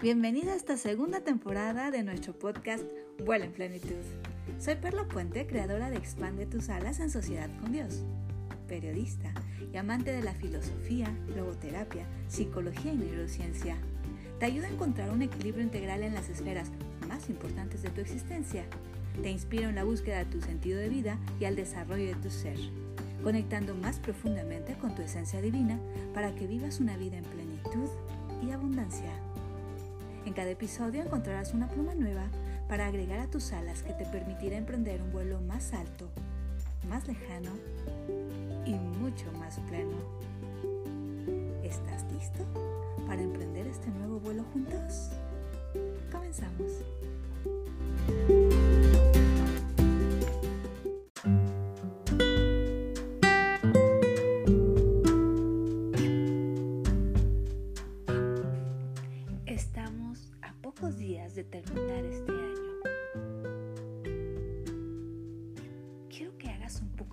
Bienvenida a esta segunda temporada de nuestro podcast Vuela en Plenitud. Soy Perla Puente, creadora de Expande tus alas en sociedad con Dios, periodista y amante de la filosofía, logoterapia, psicología y neurociencia. Te ayuda a encontrar un equilibrio integral en las esferas más importantes de tu existencia. Te inspiro en la búsqueda de tu sentido de vida y al desarrollo de tu ser, conectando más profundamente con tu esencia divina para que vivas una vida en plenitud y abundancia. En cada episodio encontrarás una pluma nueva para agregar a tus alas que te permitirá emprender un vuelo más alto, más lejano y mucho más pleno. ¿Estás listo para emprender este nuevo vuelo juntos? Comenzamos.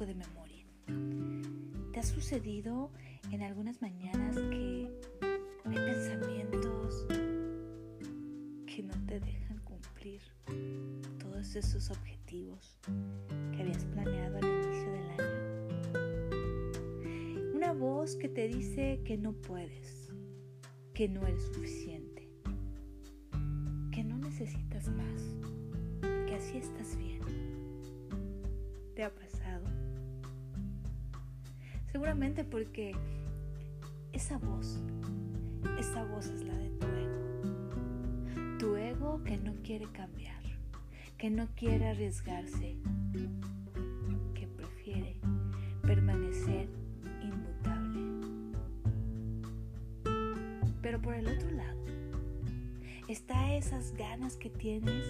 De memoria. ¿Te ha sucedido en algunas mañanas que hay pensamientos que no te dejan cumplir todos esos objetivos que habías planeado al inicio del año? Una voz que te dice que no puedes, que no eres suficiente, que no necesitas más, que así estás bien. ¿Te ha pasado? Seguramente porque esa voz, esa voz es la de tu ego. Tu ego que no quiere cambiar, que no quiere arriesgarse, que prefiere permanecer inmutable. Pero por el otro lado, está esas ganas que tienes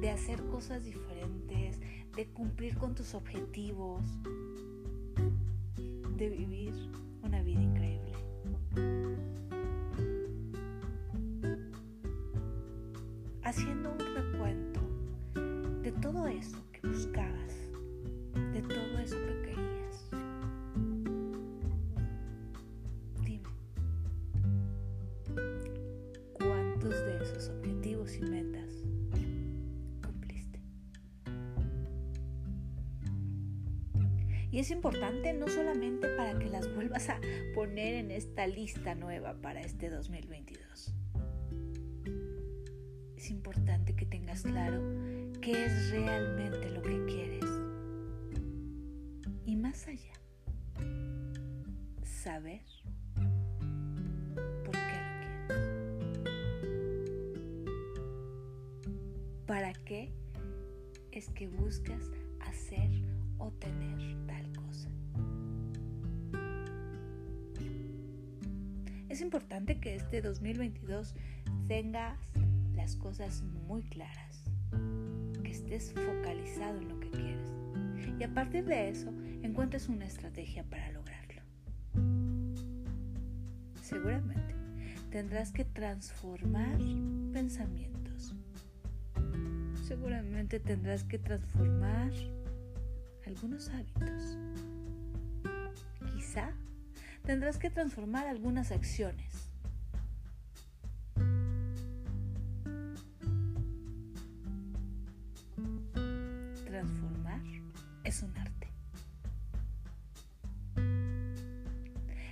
de hacer cosas diferentes, de cumplir con tus objetivos, de vivir una vida increíble. Haciendo un recuento de todo eso que buscabas, Y es importante no solamente para que las vuelvas a poner en esta lista nueva para este 2022. Es importante que tengas claro qué es realmente lo que quieres. Y más allá, saber por qué lo quieres. ¿Para qué es que buscas hacer o tener Es importante que este 2022 tengas las cosas muy claras, que estés focalizado en lo que quieres y a partir de eso encuentres una estrategia para lograrlo. Seguramente tendrás que transformar pensamientos. Seguramente tendrás que transformar algunos hábitos. Tendrás que transformar algunas acciones. Transformar es un arte.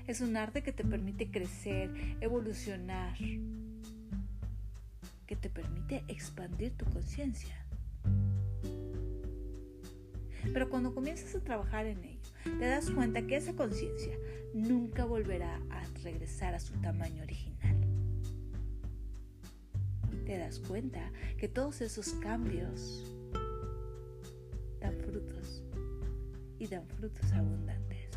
Es un arte que te permite crecer, evolucionar, que te permite expandir tu conciencia. Pero cuando comienzas a trabajar en ello, te das cuenta que esa conciencia nunca volverá a regresar a su tamaño original. Te das cuenta que todos esos cambios dan frutos y dan frutos abundantes.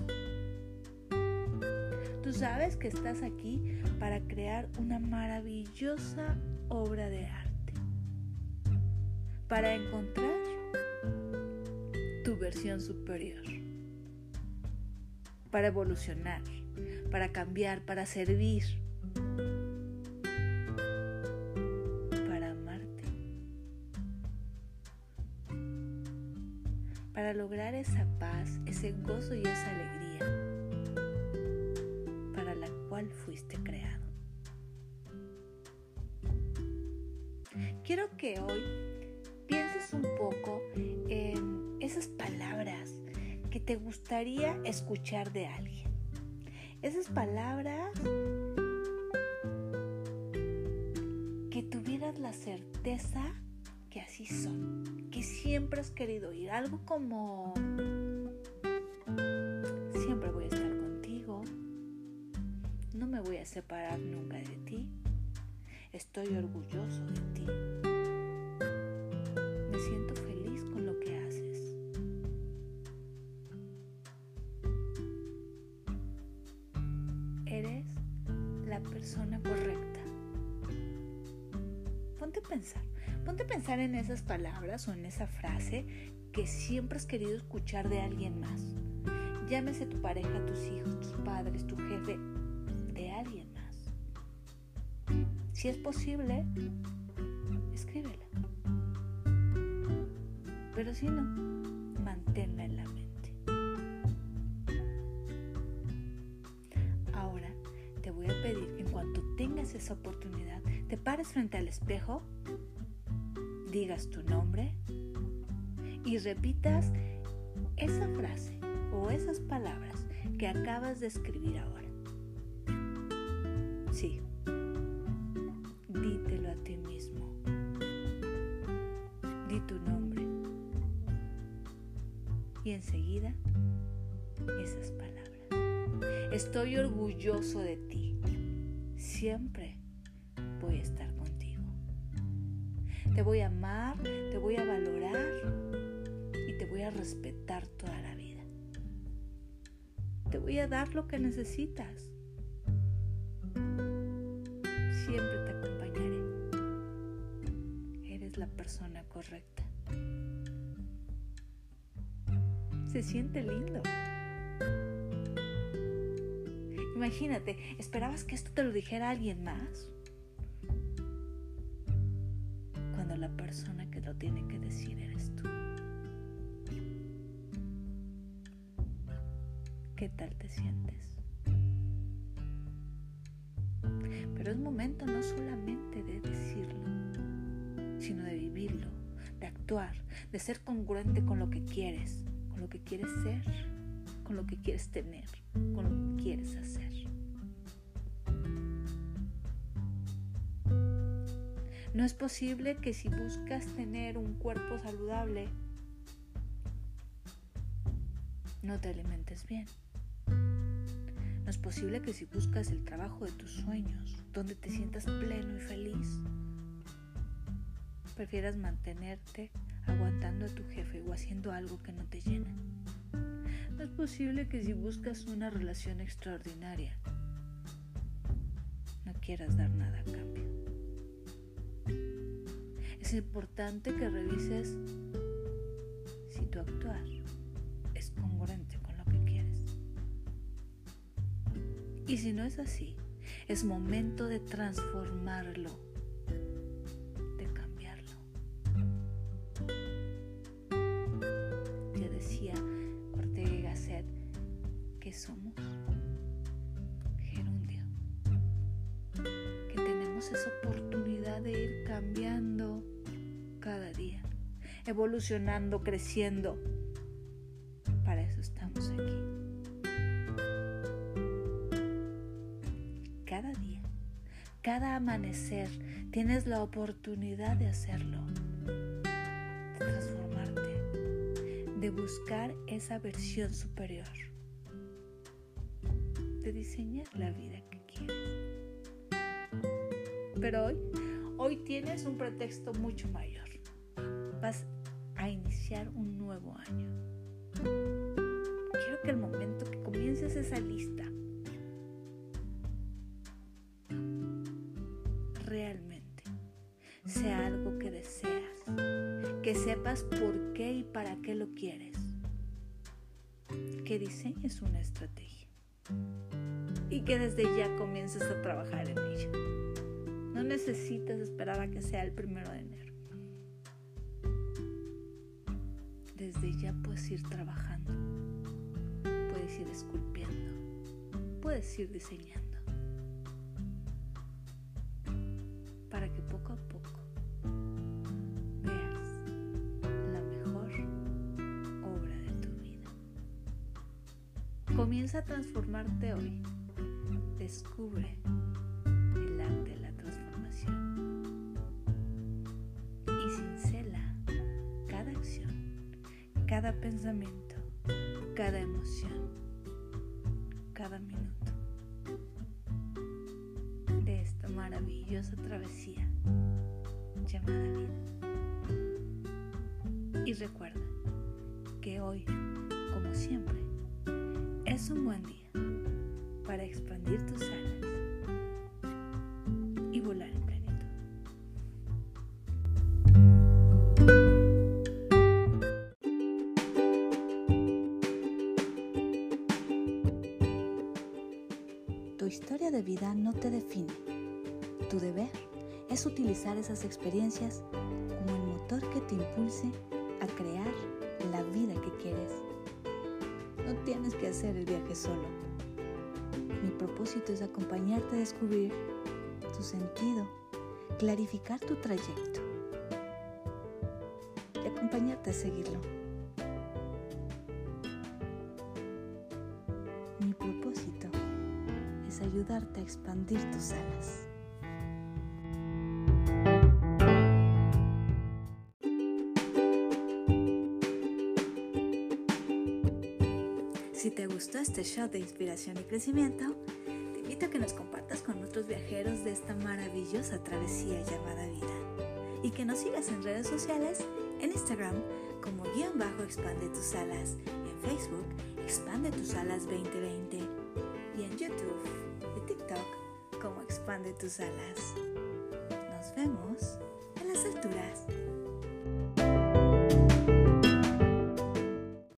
Tú sabes que estás aquí para crear una maravillosa obra de arte, para encontrar tu versión superior, para evolucionar, para cambiar, para servir, para amarte, para lograr esa paz, ese gozo y esa alegría para la cual fuiste creado. quiero que hoy pienses un poco en esas palabras que te gustaría escuchar de alguien. Esas palabras que tuvieras la certeza que así son, que siempre has querido oír. Algo como, siempre voy a estar contigo, no me voy a separar nunca de ti, estoy orgulloso de ti. Persona correcta. Ponte a pensar, ponte a pensar en esas palabras o en esa frase que siempre has querido escuchar de alguien más. Llámese tu pareja, tus hijos, tus padres, tu jefe, de alguien más. Si es posible, escríbela. Pero si no, manténla en la esa oportunidad, te pares frente al espejo, digas tu nombre y repitas esa frase o esas palabras que acabas de escribir ahora. Sí, dítelo a ti mismo. Di tu nombre. Y enseguida esas palabras. Estoy orgulloso de ti siempre Te voy a amar, te voy a valorar y te voy a respetar toda la vida. Te voy a dar lo que necesitas. Siempre te acompañaré. Eres la persona correcta. Se siente lindo. Imagínate, ¿esperabas que esto te lo dijera alguien más? Sino de vivirlo, de actuar, de ser congruente con lo que quieres, con lo que quieres ser, con lo que quieres tener, con lo que quieres hacer. No es posible que si buscas tener un cuerpo saludable, no te alimentes bien. No es posible que si buscas el trabajo de tus sueños, donde te sientas pleno y feliz, prefieras mantenerte aguantando a tu jefe o haciendo algo que no te llena. No es posible que si buscas una relación extraordinaria, no quieras dar nada a cambio es importante que revises si tu actuar es congruente con lo que quieres. Y si no es así, es momento de transformarlo, tenemos esa oportunidad de ir cambiando cada día, evolucionando, creciendo. Para eso estamos aquí. Cada día, cada amanecer, tienes la oportunidad de hacerlo, de transformarte, de buscar esa versión superior, de diseñar la vida que quieres. Pero hoy, hoy tienes un pretexto mucho mayor vas a iniciar un nuevo año. Quiero que el momento que comiences esa lista realmente sea algo que deseas, que sepas por qué y para qué lo quieres, que diseñes una estrategia y que desde ya comiences a trabajar en ella. No necesitas esperar a que sea el primero de enero. Desde ya puedes ir trabajando, puedes ir esculpiendo, puedes ir diseñando. Para que poco a poco veas la mejor obra de tu vida. Comienza a transformarte hoy. Descubre cada pensamiento, cada emoción, cada minuto de esta maravillosa travesía llamada vida. Y recuerda que hoy, como siempre, es un buen día para expandir tus alas y volar Tu deber es utilizar esas experiencias como el motor que te impulse a crear la vida que quieres. No tienes que hacer el viaje solo. Mi propósito es acompañarte a descubrir tu sentido, clarificar tu trayecto y acompañarte a seguirlo. Mi propósito ayudarte a expandir tus alas. Si te gustó este show de inspiración y crecimiento, te invito a que nos compartas con otros viajeros de esta maravillosa travesía llamada vida y que nos sigas en redes sociales, en Instagram como guion bajo expande tus alas, en Facebook expande tus alas 2020 de tus alas. Nos vemos en las alturas.